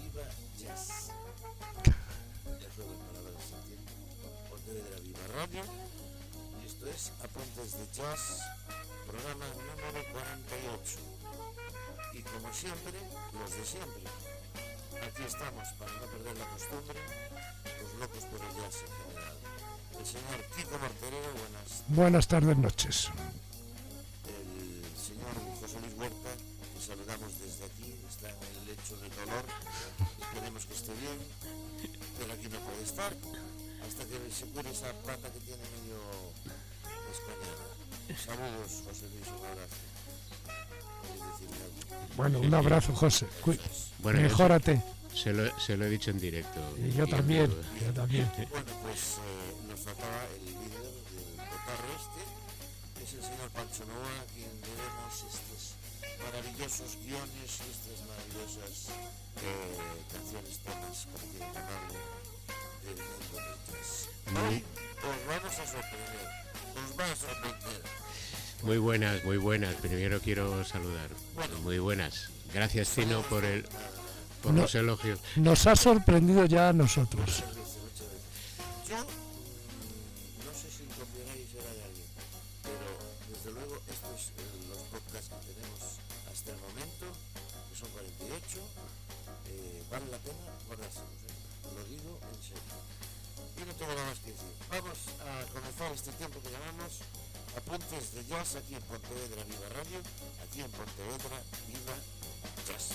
viva jazz. Les ruego en palabras sintiendo por medio de la viva radio. Y esto es Apuntes de Jazz, programa número 48. Y como siempre, los de siempre. Aquí estamos para no perder la costumbre, los locos por el jazz en general. El señor Kiko Martorero, buenas. Buenas tardes, noches. El señor José Luis Huerta, que saludamos desde aquí está en el lecho de dolor. Esperemos que esté bien, pero aquí no puede estar hasta que se cure esa pata que tiene medio escaneada. Saludos, José Luis, un abrazo. Bueno, un abrazo, José. Bueno, Mejórate. Se lo, se lo he dicho en directo. Y yo Y- también, yo también. Bueno, pues eh, nos faltaba el vídeo del cotarro este, que es el señor Pancho Noa, a quien debemos estos maravillosos guiones y estas maravillosas eh, canciones, temas, como quieran llamarle, del mundo del jazz. Hoy os vamos a sorprender, os va a sorprender. Muy buenas, muy buenas. Primero quiero saludar. Muy buenas. Gracias, Tino, por el por No. los elogios. Nos ha sorprendido ya a nosotros. Muchas veces, muchas veces. Yo Vamos a comenzar este tiempo que llamamos Apuntes de Jazz aquí en Pontevedra Viva Radio, aquí en Pontevedra Viva Jazz.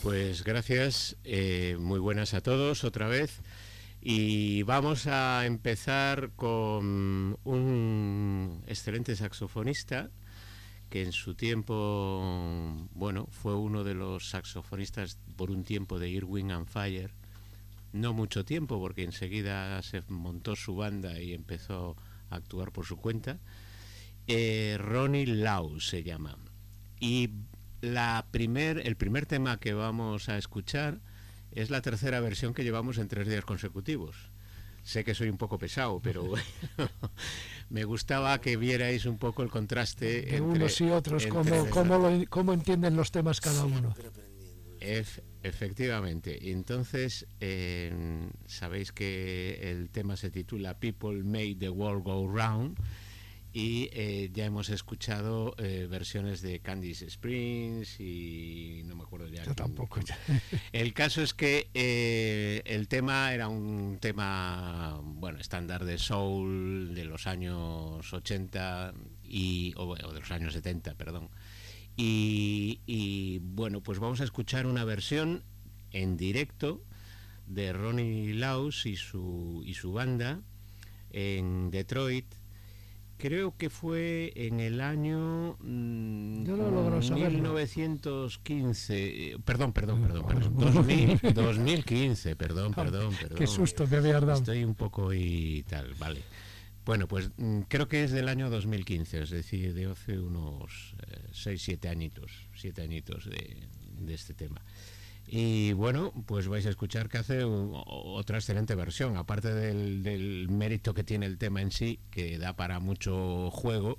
Pues gracias, eh, muy buenas a todos otra vez. Y vamos a empezar con un excelente saxofonista que en su tiempo, bueno, fue uno de los saxofonistas por un tiempo de Irwin and Fire. No mucho tiempo, porque enseguida se montó su banda y empezó a actuar por su cuenta. Eh, Ronnie Lau se llama. Y la primer, el primer tema que vamos a escuchar es la tercera versión que llevamos en tres días consecutivos. Sé que soy un poco pesado, pero bueno, me gustaba que vierais un poco el contraste De entre, unos y otros, entre- cómo, cómo, lo- cómo entienden los temas cada uno. Efectivamente. Entonces, eh, sabéis que el tema se titula People Made the World Go Round y eh, ya hemos escuchado eh, versiones de Candice Springs y no me acuerdo ya. Yo tampoco. ya. El caso es que eh, el tema era un tema, bueno, estándar de soul de los años 80 y, o, o de los años 70, perdón. Y, y, bueno, pues vamos a escuchar una versión en directo de Ronnie Laus y su, y su banda en Detroit. Creo que fue en el año mm, Yo no logro saberlo. 1915, eh, perdón, perdón, perdón, Pues, perdón, bueno. 2000, 2015, perdón, perdón, perdón. Qué susto me había dado. Estoy un poco y tal, vale. Bueno, pues mm, creo que es del año 2015, es decir, de hace unos 6, 7 añitos, 7 añitos de, de este tema. Y bueno, pues vais a escuchar que hace u- o- otra excelente versión, aparte del, del mérito que tiene el tema en sí, que da para mucho juego,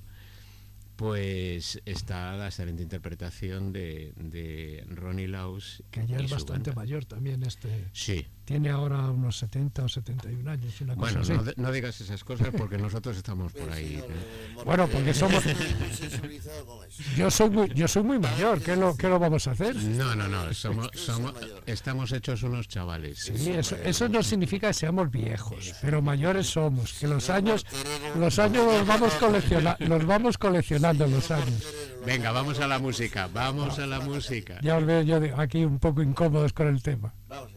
pues está la excelente interpretación de, de Ronnie Laus. Que ya es bastante banda. mayor también este. Sí, Tiene ahora unos 70 o 71 años, una cosa bueno, así. no, digas esas cosas porque nosotros estamos por ahí. eh, Bueno, porque somos-. Yo soy muy, yo soy muy mayor, ¿qué lo, qué lo vamos a hacer? No, no, no, somos, somos, estamos hechos unos chavales. Sí, eso, eso no significa que seamos viejos, pero mayores somos, que los años, los años los vamos, colecciona, los vamos coleccionando los años. Venga, vamos a la música, vamos a la música. Ya os veo yo aquí un poco incómodos con el tema. Vamos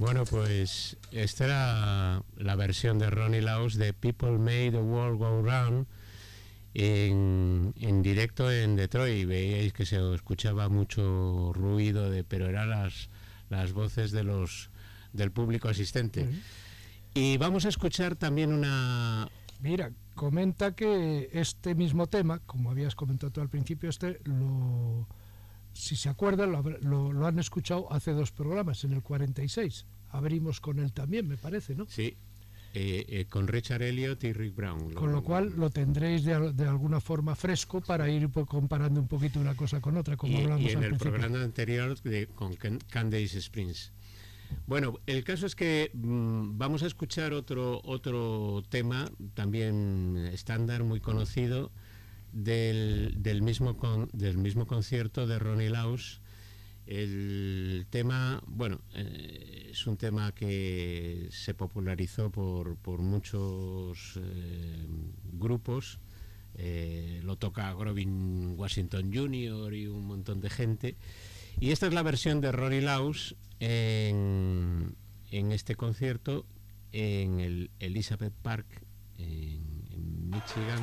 Bueno, pues esta era la versión de Ronnie Laos de People Made the World Go Round en, en directo en Detroit. Veíais que se escuchaba mucho ruido, de, pero eran las, las voces de los del público asistente. Y vamos a escuchar también una... Mira, comenta que este mismo tema, como habías comentado tú al principio, este lo, si se acuerdan, lo, lo- lo han escuchado hace dos programas, en el 46. Abrimos con él también, me parece, ¿no? Sí, eh, eh, con Richard Elliot y Rick Brown. Con lo cual lo tendréis de, de alguna forma fresco para ir comparando un poquito una cosa con otra, como y, hablamos y en al el principio. programa anterior de, con Can- Candace Springs. Bueno, el caso es que mm, vamos a escuchar otro, otro tema, también estándar, muy conocido, del, mismo del mismo concierto de Ronnie Laus. El tema, bueno, eh, es un tema que se popularizó por, por muchos eh, grupos. Eh, lo toca Grovin Washington Jr. y un montón de gente. Y esta es la versión de Ronnie Laus en, en este concierto en el Elizabeth Park en Michigan.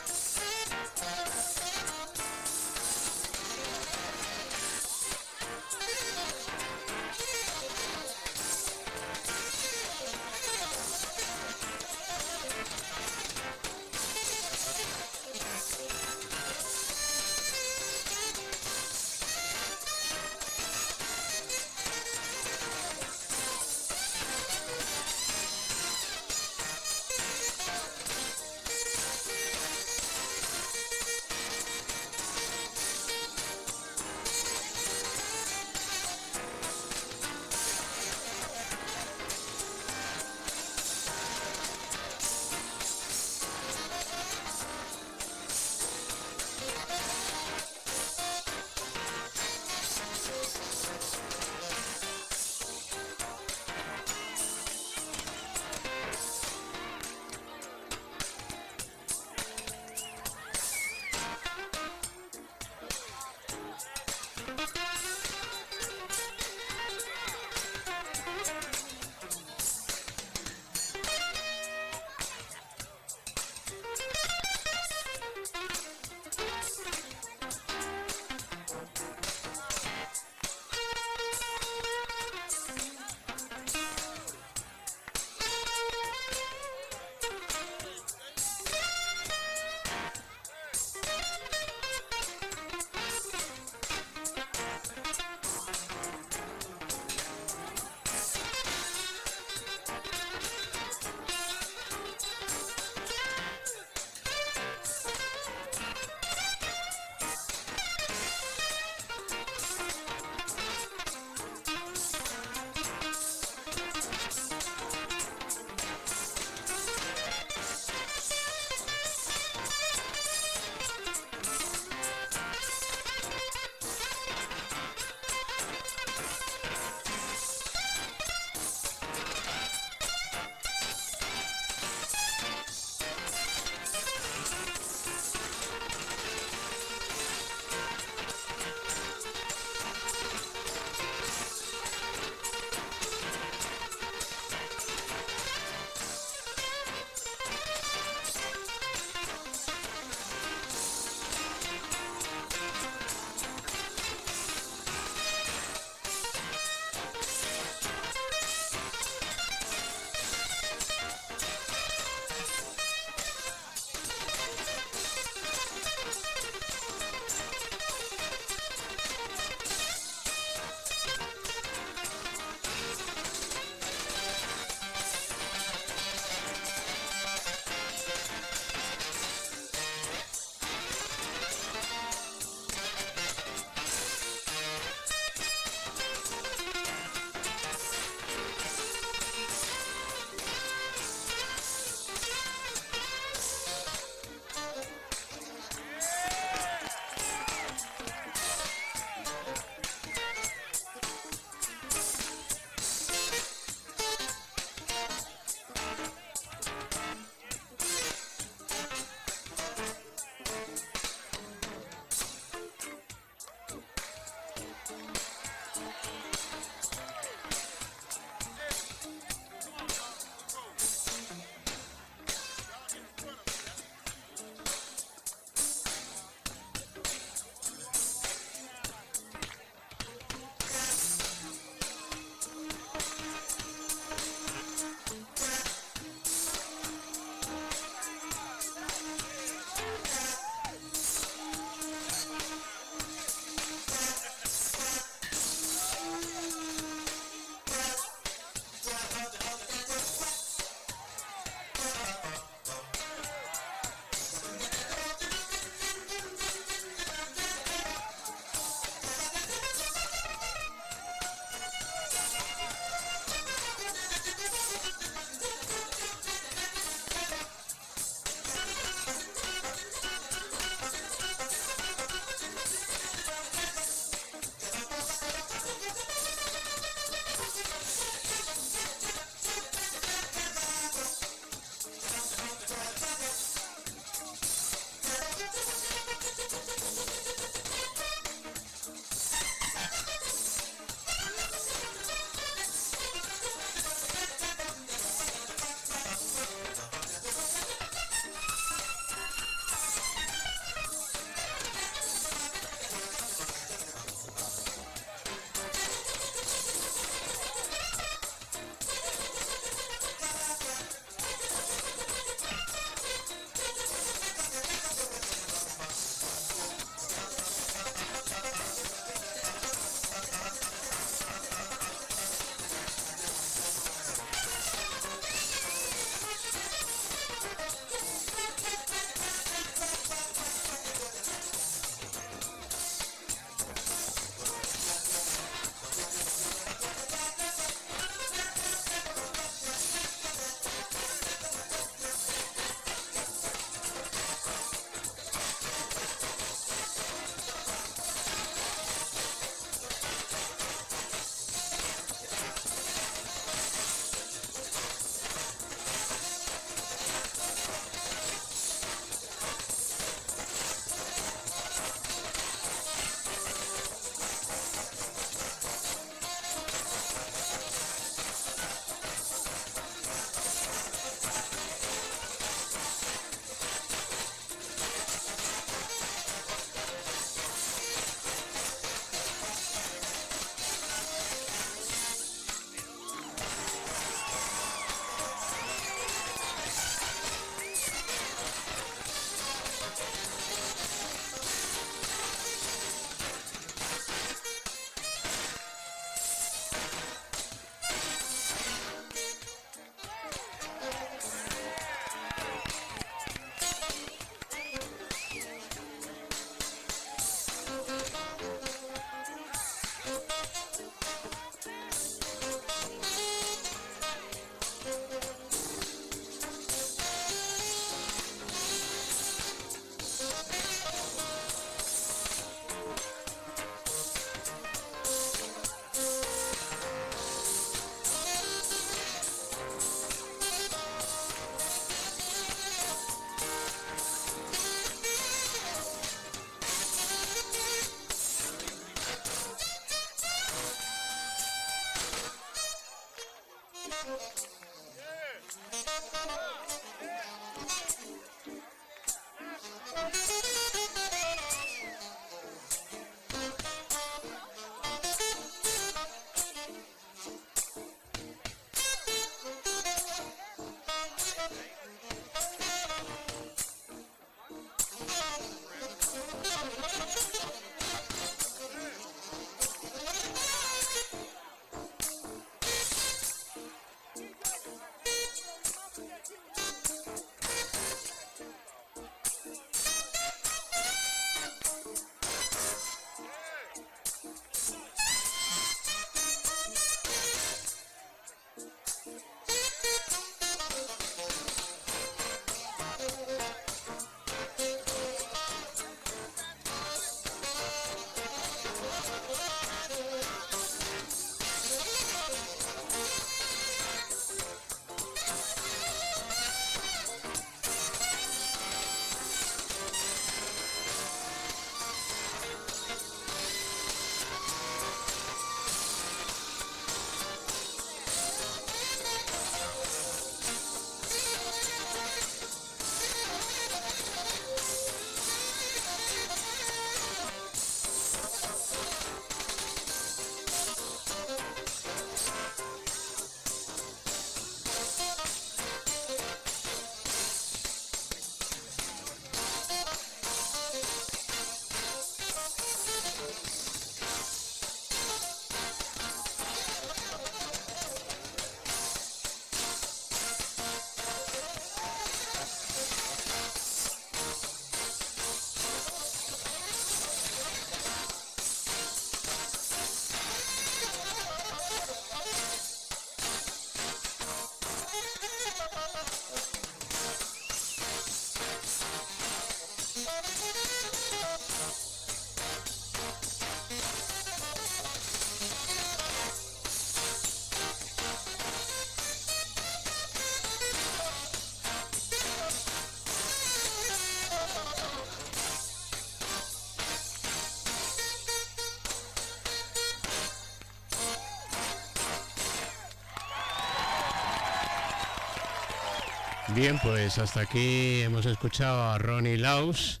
Bien, pues hasta aquí hemos escuchado a Ronnie Laus,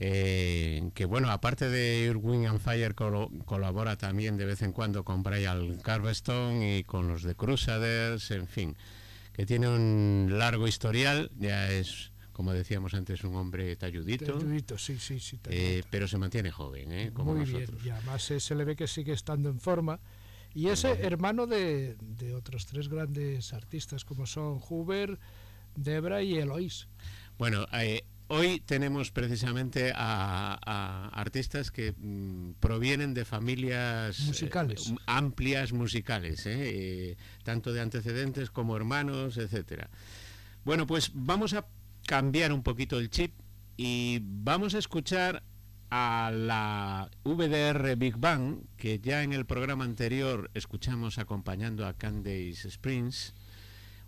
eh, que bueno, aparte de Irwin and Fire colo- colabora también de vez en cuando con Brian Carvestone y con los de Crusaders, en fin, que tiene un largo historial, ya es, como decíamos antes, un hombre talludito, Talludito, sí, sí, sí. eh, pero se mantiene joven, ¿eh? como Muy nosotros. bien, y además se le ve que sigue estando en forma. Y es hermano de, de otros tres grandes artistas como son Huber, Debra y Eloís. Bueno, eh, hoy tenemos precisamente a, a artistas que mm, provienen de familias eh, Musicales. amplias musicales. Eh, tanto de antecedentes como hermanos, etcétera. Bueno, pues vamos a cambiar un poquito el chip y vamos a escuchar a la VDR Big Bang, que ya en el programa anterior escuchamos acompañando a Candace Springs,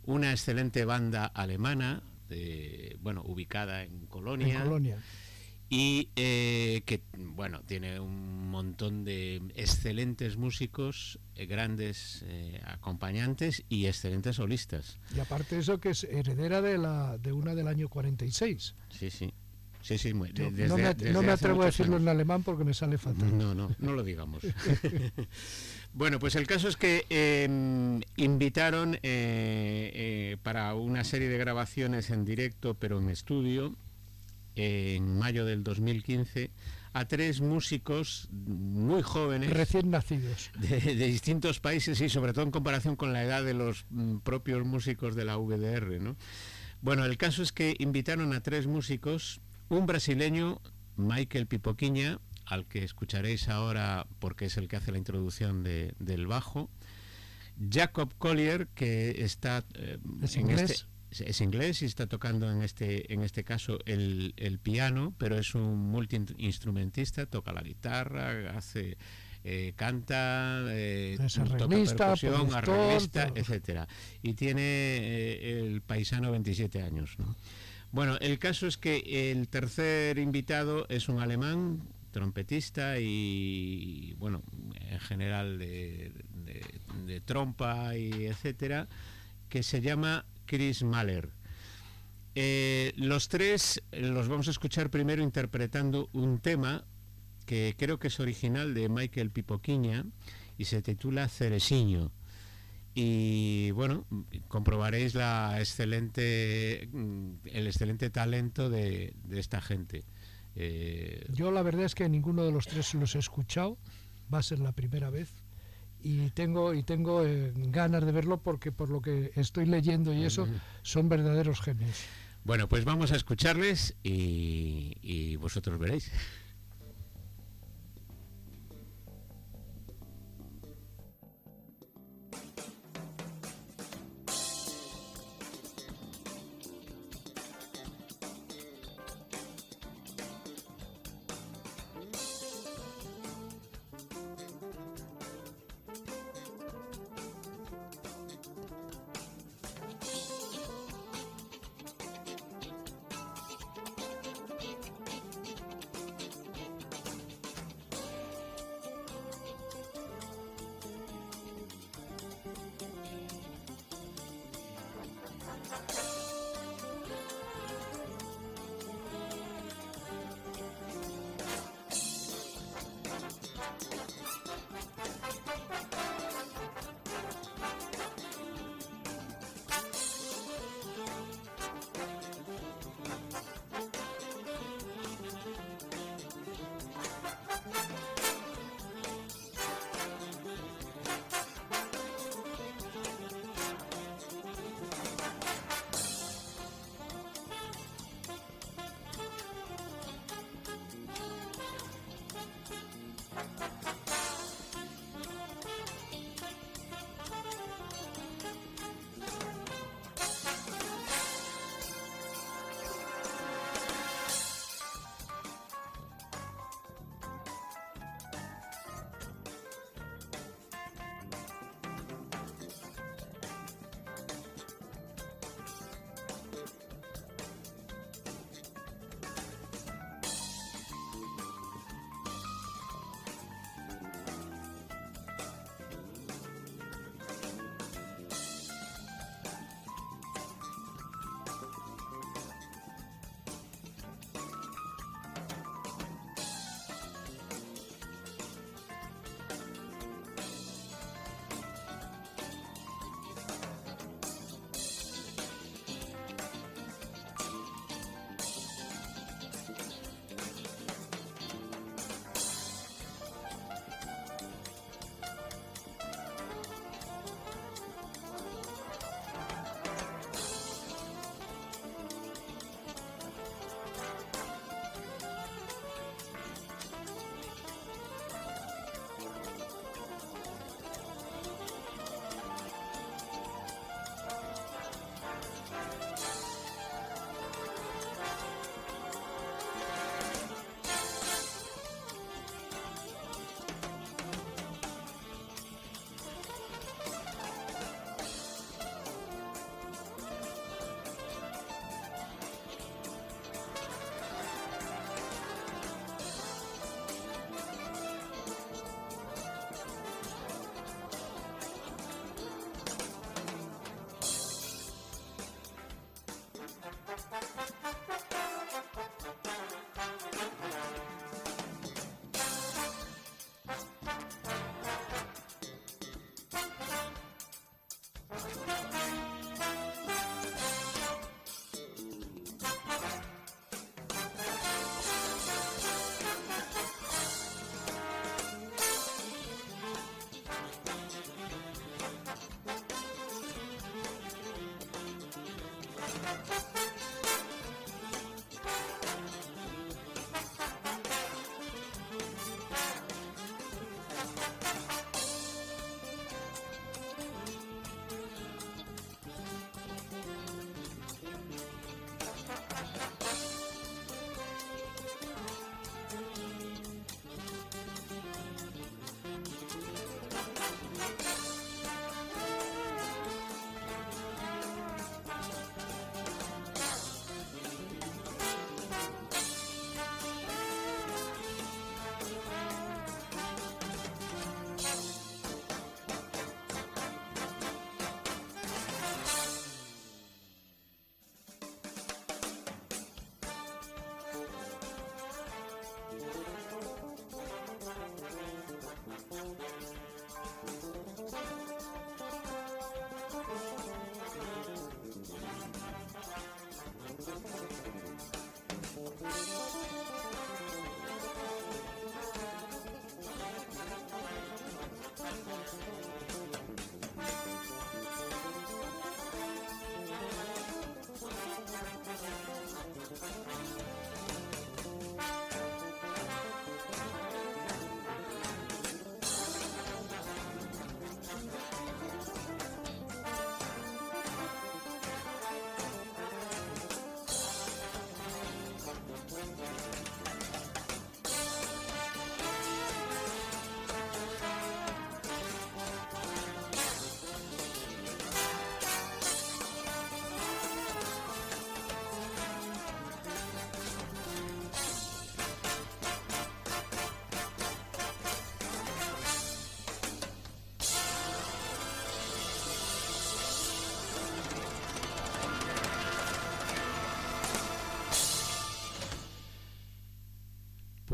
una excelente banda alemana, de, bueno, ubicada en Colonia, En Colonia. y eh, que, bueno, tiene un montón de excelentes músicos, eh, grandes eh, acompañantes y excelentes solistas. Y aparte eso que es heredera de la de una del año 46. Sí, sí. Sí, sí, muy- Yo de- desde- no me, desde no me hace atrevo a decirlo años. en alemán porque me sale fatal. No, no, no lo digamos. bueno, pues el caso es que eh, invitaron eh, eh, para una serie de grabaciones en directo, pero en estudio, en mayo del 2015, a tres músicos muy jóvenes Recién nacidos. de, de distintos países y sobre todo en comparación con la edad de los mm, propios músicos de la VDR, ¿no? Bueno, el caso es que invitaron a tres músicos, un brasileño, Michael Pipoquiña, al que escucharéis ahora porque es el que hace la introducción de- del bajo, Jacob Collier, que está eh, ¿Es en inglés? este- es- inglés y está tocando en este en este caso el, el piano, pero es un multiinstrumentista, toca la guitarra, hace eh, canta, eh, Es arreglista, productor, arreglista, etcétera. Y tiene eh, el paisano 27 años. ¿no? Bueno, el caso es que el tercer invitado es un alemán trompetista y, bueno, en general de, trompa y etcétera, que se llama Chris Mahler. Eh, los tres los vamos a escuchar primero interpretando un tema que creo que es original de Michael Pipoquiña y se titula Ceresiño. Y bueno, comprobaréis la excelente, el excelente talento de, esta gente. Eh, Yo la verdad es que ninguno de los tres los he escuchado, va a ser la primera vez y tengo y tengo eh, ganas de verlo porque por lo que estoy leyendo y eso son verdaderos genios. Bueno, pues vamos a escucharles y, y vosotros veréis.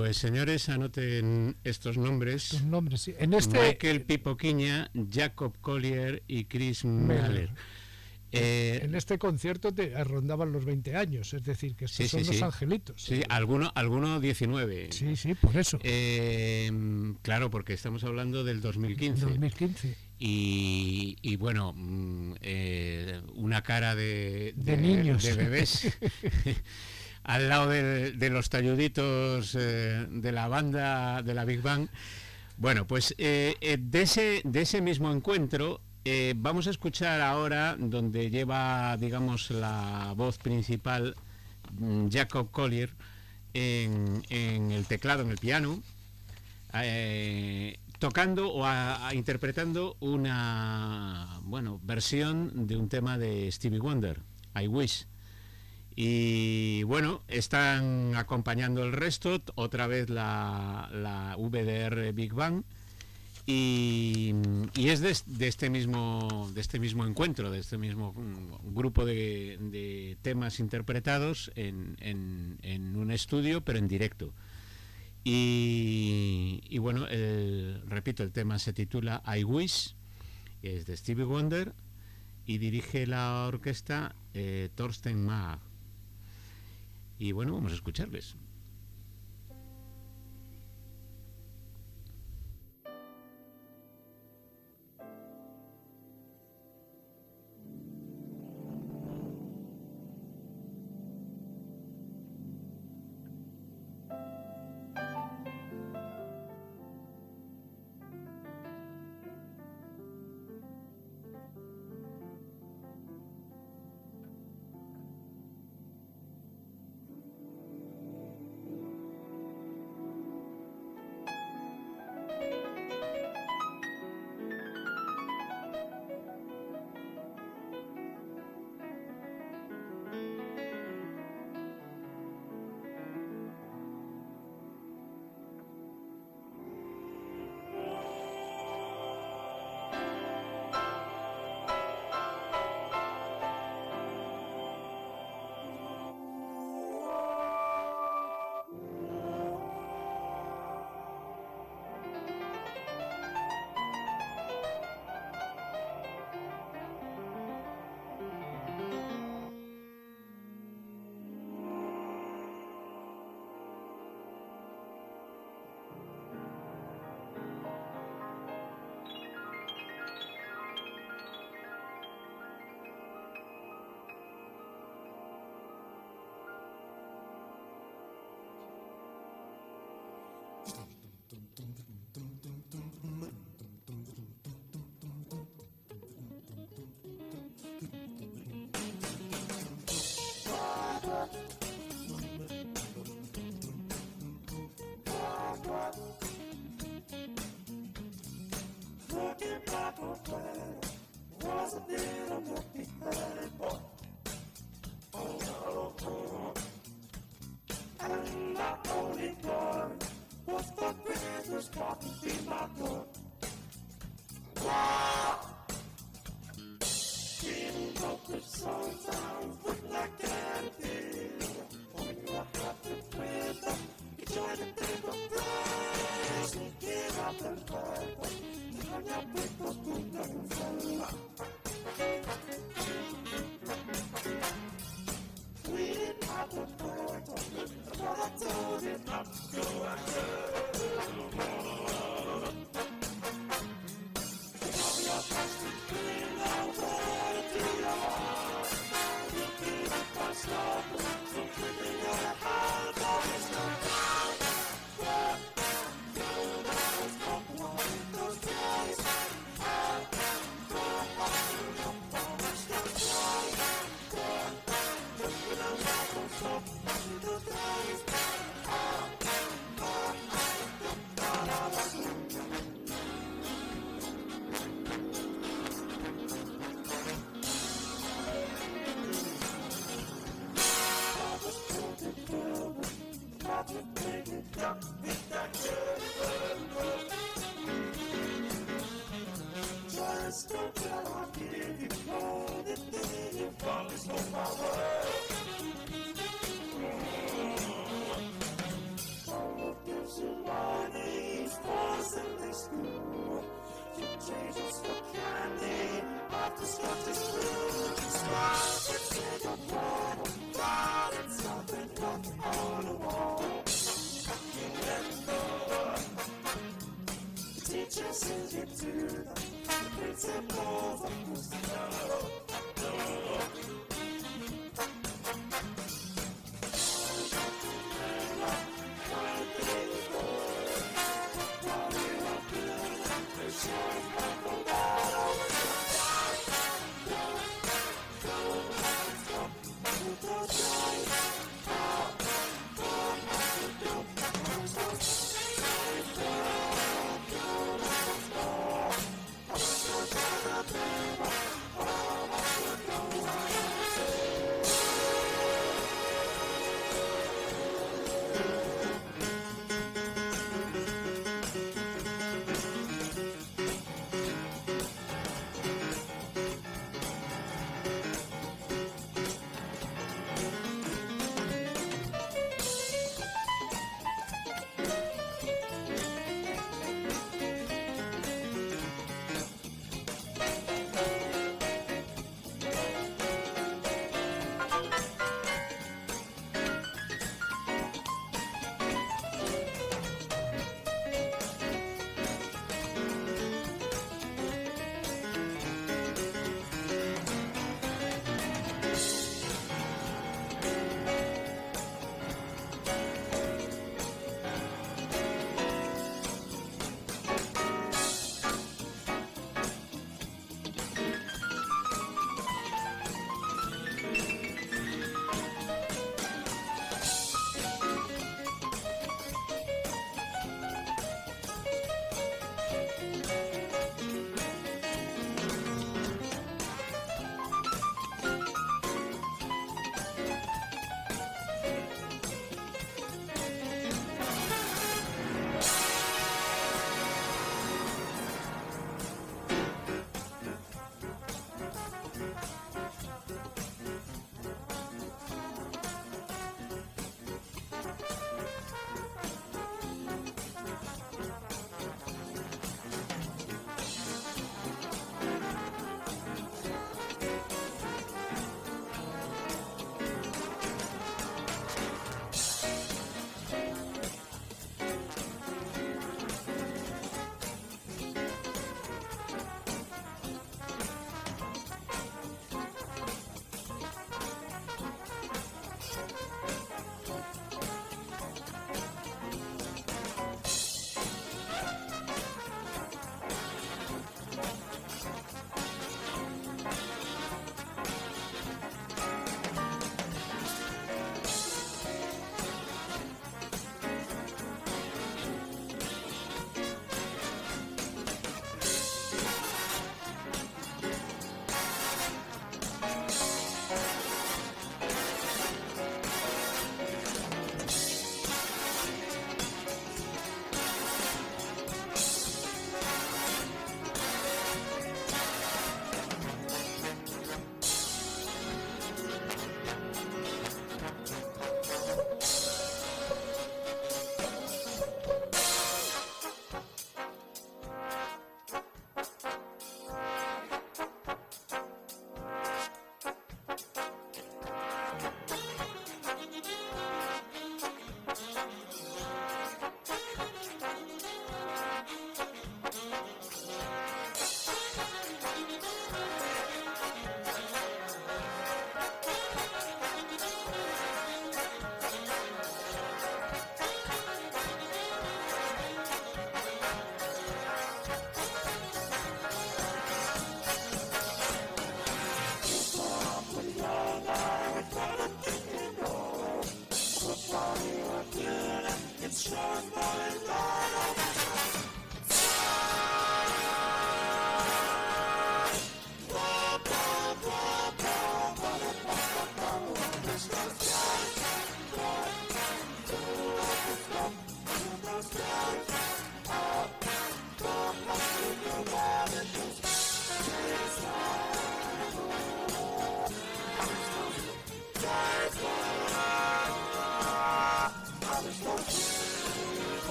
Pues señores, anoten estos nombres. Nombres, sí. En este Michael Pipoquiña, Jacob Collier y Chris Mahler. Eh, en este concierto te rondaban los 20 años, es decir, que estos Sí, son sí, los sí. angelitos. sí, alguno, alguno 19. sí, sí, por eso. Eh, claro, porque estamos hablando del 2015. 2015. Y, y bueno, mm, eh, una cara de, De niños. de bebés al lado de, los talluditos eh, de la banda de la Big Bang. Bueno, pues eh, eh, de, ese, de ese mismo encuentro vamos a escuchar ahora donde lleva, digamos, la voz principal mm, Jacob Collier en, el teclado, en el piano, tocando o interpretando una bueno versión de un tema de Stevie Wonder, I Wish. Y bueno, están acompañando el resto, otra vez la, la VDR Big Bang. Y, es de, es- de este mismo de este mismo encuentro, de este mismo mm, grupo de, temas interpretados en, en- un estudio, pero en directo. Y, bueno, repito, el tema se titula I Wish, es de Stevie Wonder y dirige la orquesta eh, Thorsten Maag. Y bueno, vamos a escucharles. stop. to the, principle.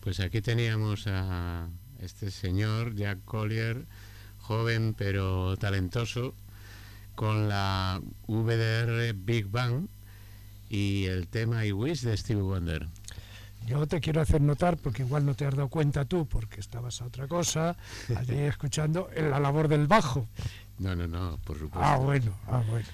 Pues aquí teníamos a este señor, Jack Collier, joven pero talentoso, con la VDR Big Bang y el tema I Wish de Stevie Wonder. Yo te quiero hacer notar, porque igual no te has dado cuenta tú, porque estabas a otra cosa, allí escuchando en la labor del bajo. No, no, no, por supuesto. Ah, bueno, ah, bueno.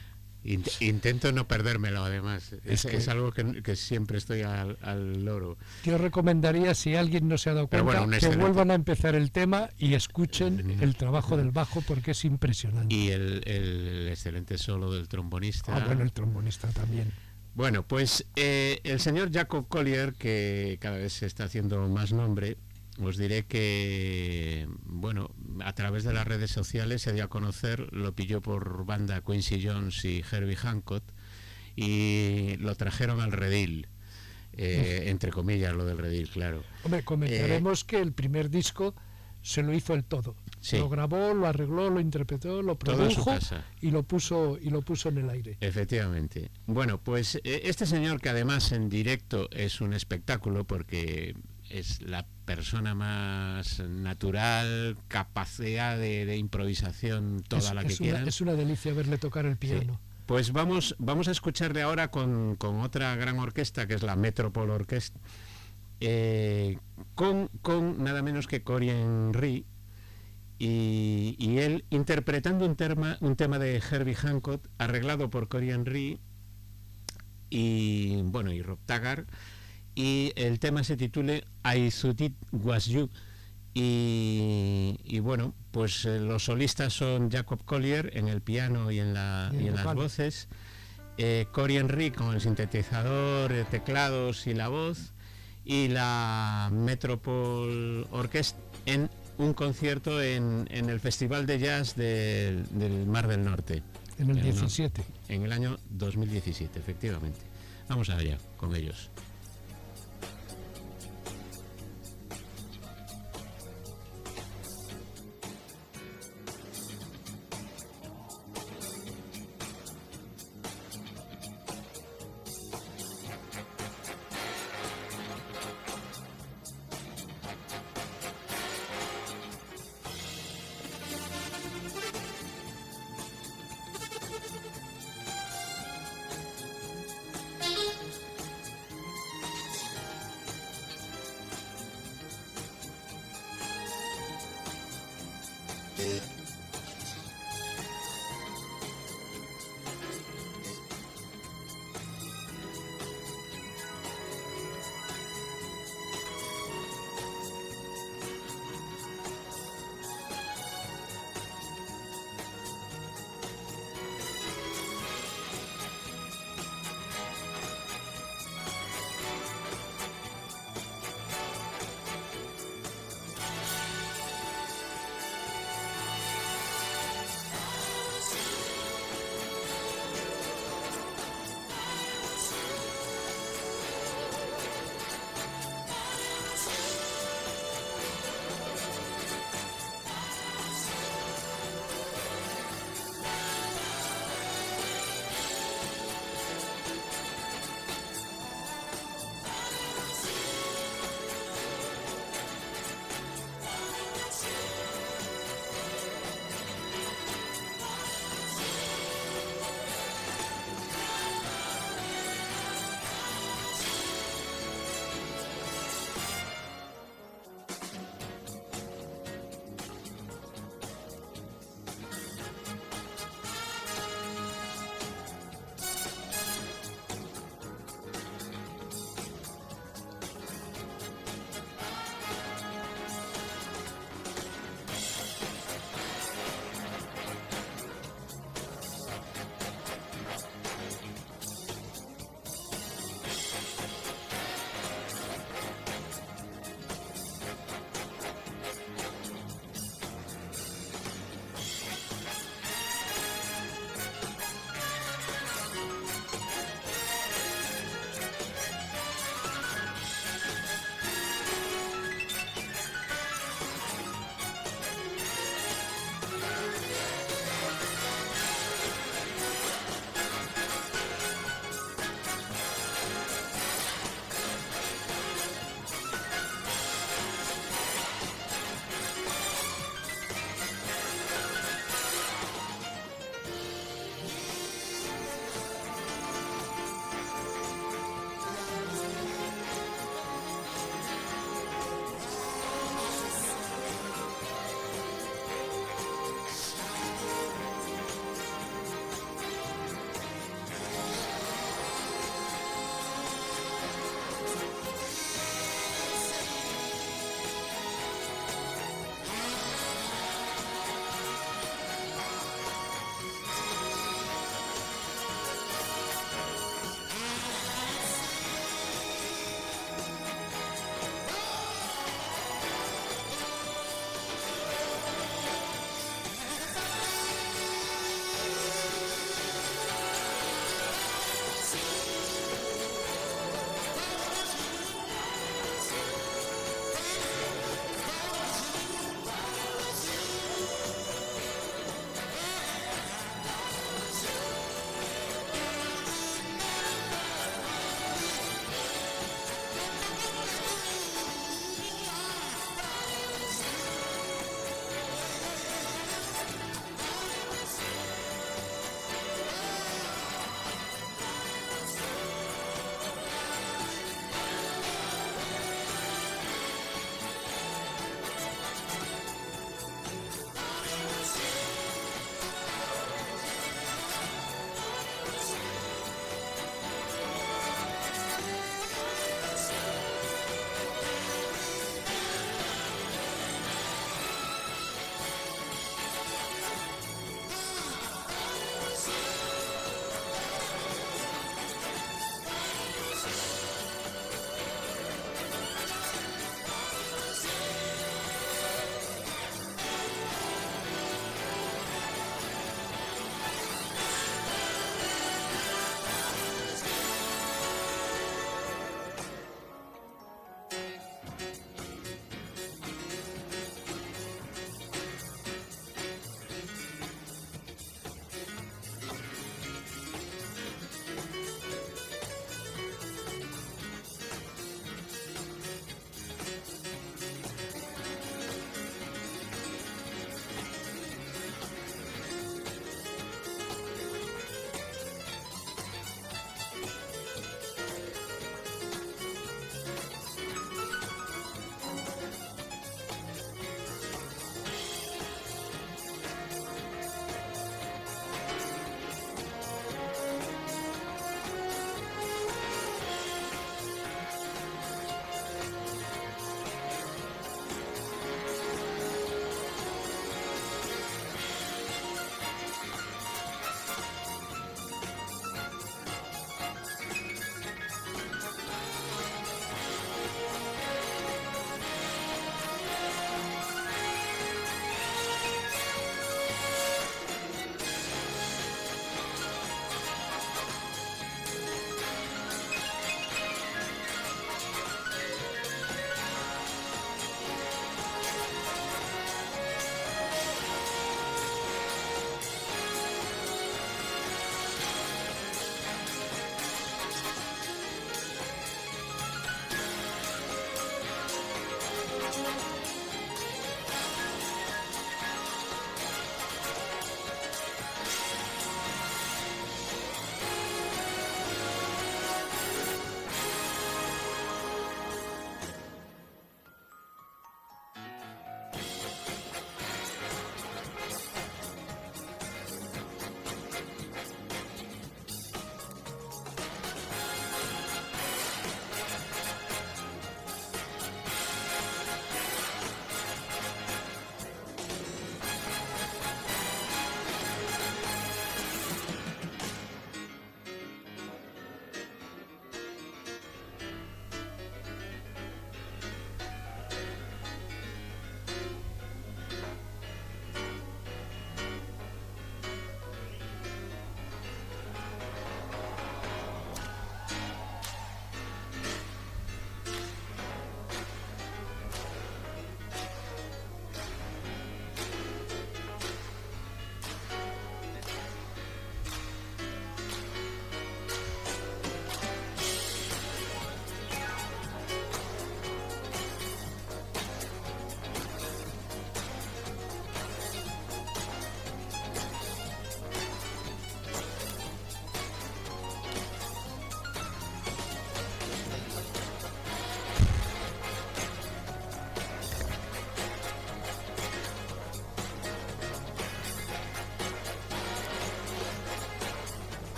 Int- intento no perdérmelo, además. Es, que- es algo que, que siempre estoy al, al loro. Yo recomendaría, si alguien no se ha dado cuenta, bueno, que vuelvan a empezar el tema y escuchen el trabajo del bajo, porque es impresionante. Y el, el excelente solo del trombonista. Ah, bueno, el trombonista también. Bueno, pues eh, el señor Jacob Collier, que cada vez se está haciendo más nombre, os diré que, bueno, a través de las redes sociales se dio a conocer, lo pilló por banda Quincy Jones y Herbie Hancock y lo trajeron al redil, eh, entre comillas lo del redil, claro. Hombre, comentaremos que el primer disco se lo hizo el todo. Sí. Lo grabó, lo arregló, lo interpretó, lo produjo y lo puso y lo puso en el aire. Efectivamente. Bueno, pues eh, este señor que además en directo es un espectáculo porque es la persona más natural, capacidad de, de improvisación toda es, la que es una, quieran. es una delicia verle tocar el Sí. piano. Pues vamos, vamos a escucharle ahora con, con otra gran orquesta que es la Metropole Orchestra, eh, con, con nada menos que Cory Henry y, y él interpretando un tema, un tema de Herbie Hancock arreglado por Cory Henry y bueno y Rob Taggart y el tema se titule I Thought It Was You y, y bueno pues eh, los solistas son Jacob Collier en el piano y en, la, Y en y en las voces eh, Cory Henry con el sintetizador eh, teclados y la voz y la Metropole Orchestra en un concierto en, en el Festival de Jazz del, del Mar del Norte En el Pero no. 17. en el año 2017, efectivamente. Vamos allá con ellos.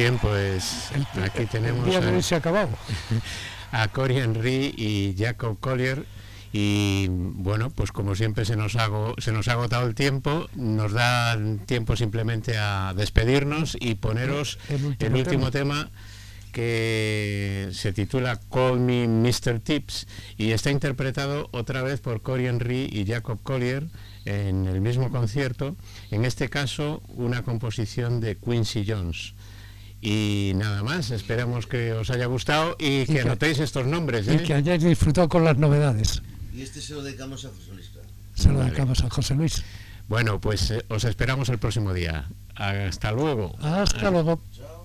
Bien, pues El- aquí El tenemos día de a- se acabado. a Cory Henry y Jacob Collier. Y bueno, pues como siempre se nos, hago, se nos ha agotado el tiempo, nos da tiempo simplemente a despedirnos y poneros El último el último tema. que se titula Call Me Mr. Tips y está interpretado otra vez por Cory Henry y Jacob Collier en el mismo concierto, en este caso una composición de Quincy Jones. Y nada más, esperamos que os haya gustado y, que que- anotéis estos nombres. Y ¿eh? que hayáis disfrutado con las novedades. Y este se lo dedicamos a José Luis. claro. Se lo Vale. dedicamos a José Luis. Bueno, pues eh, os esperamos el próximo día. Hasta luego. Hasta luego. Chao.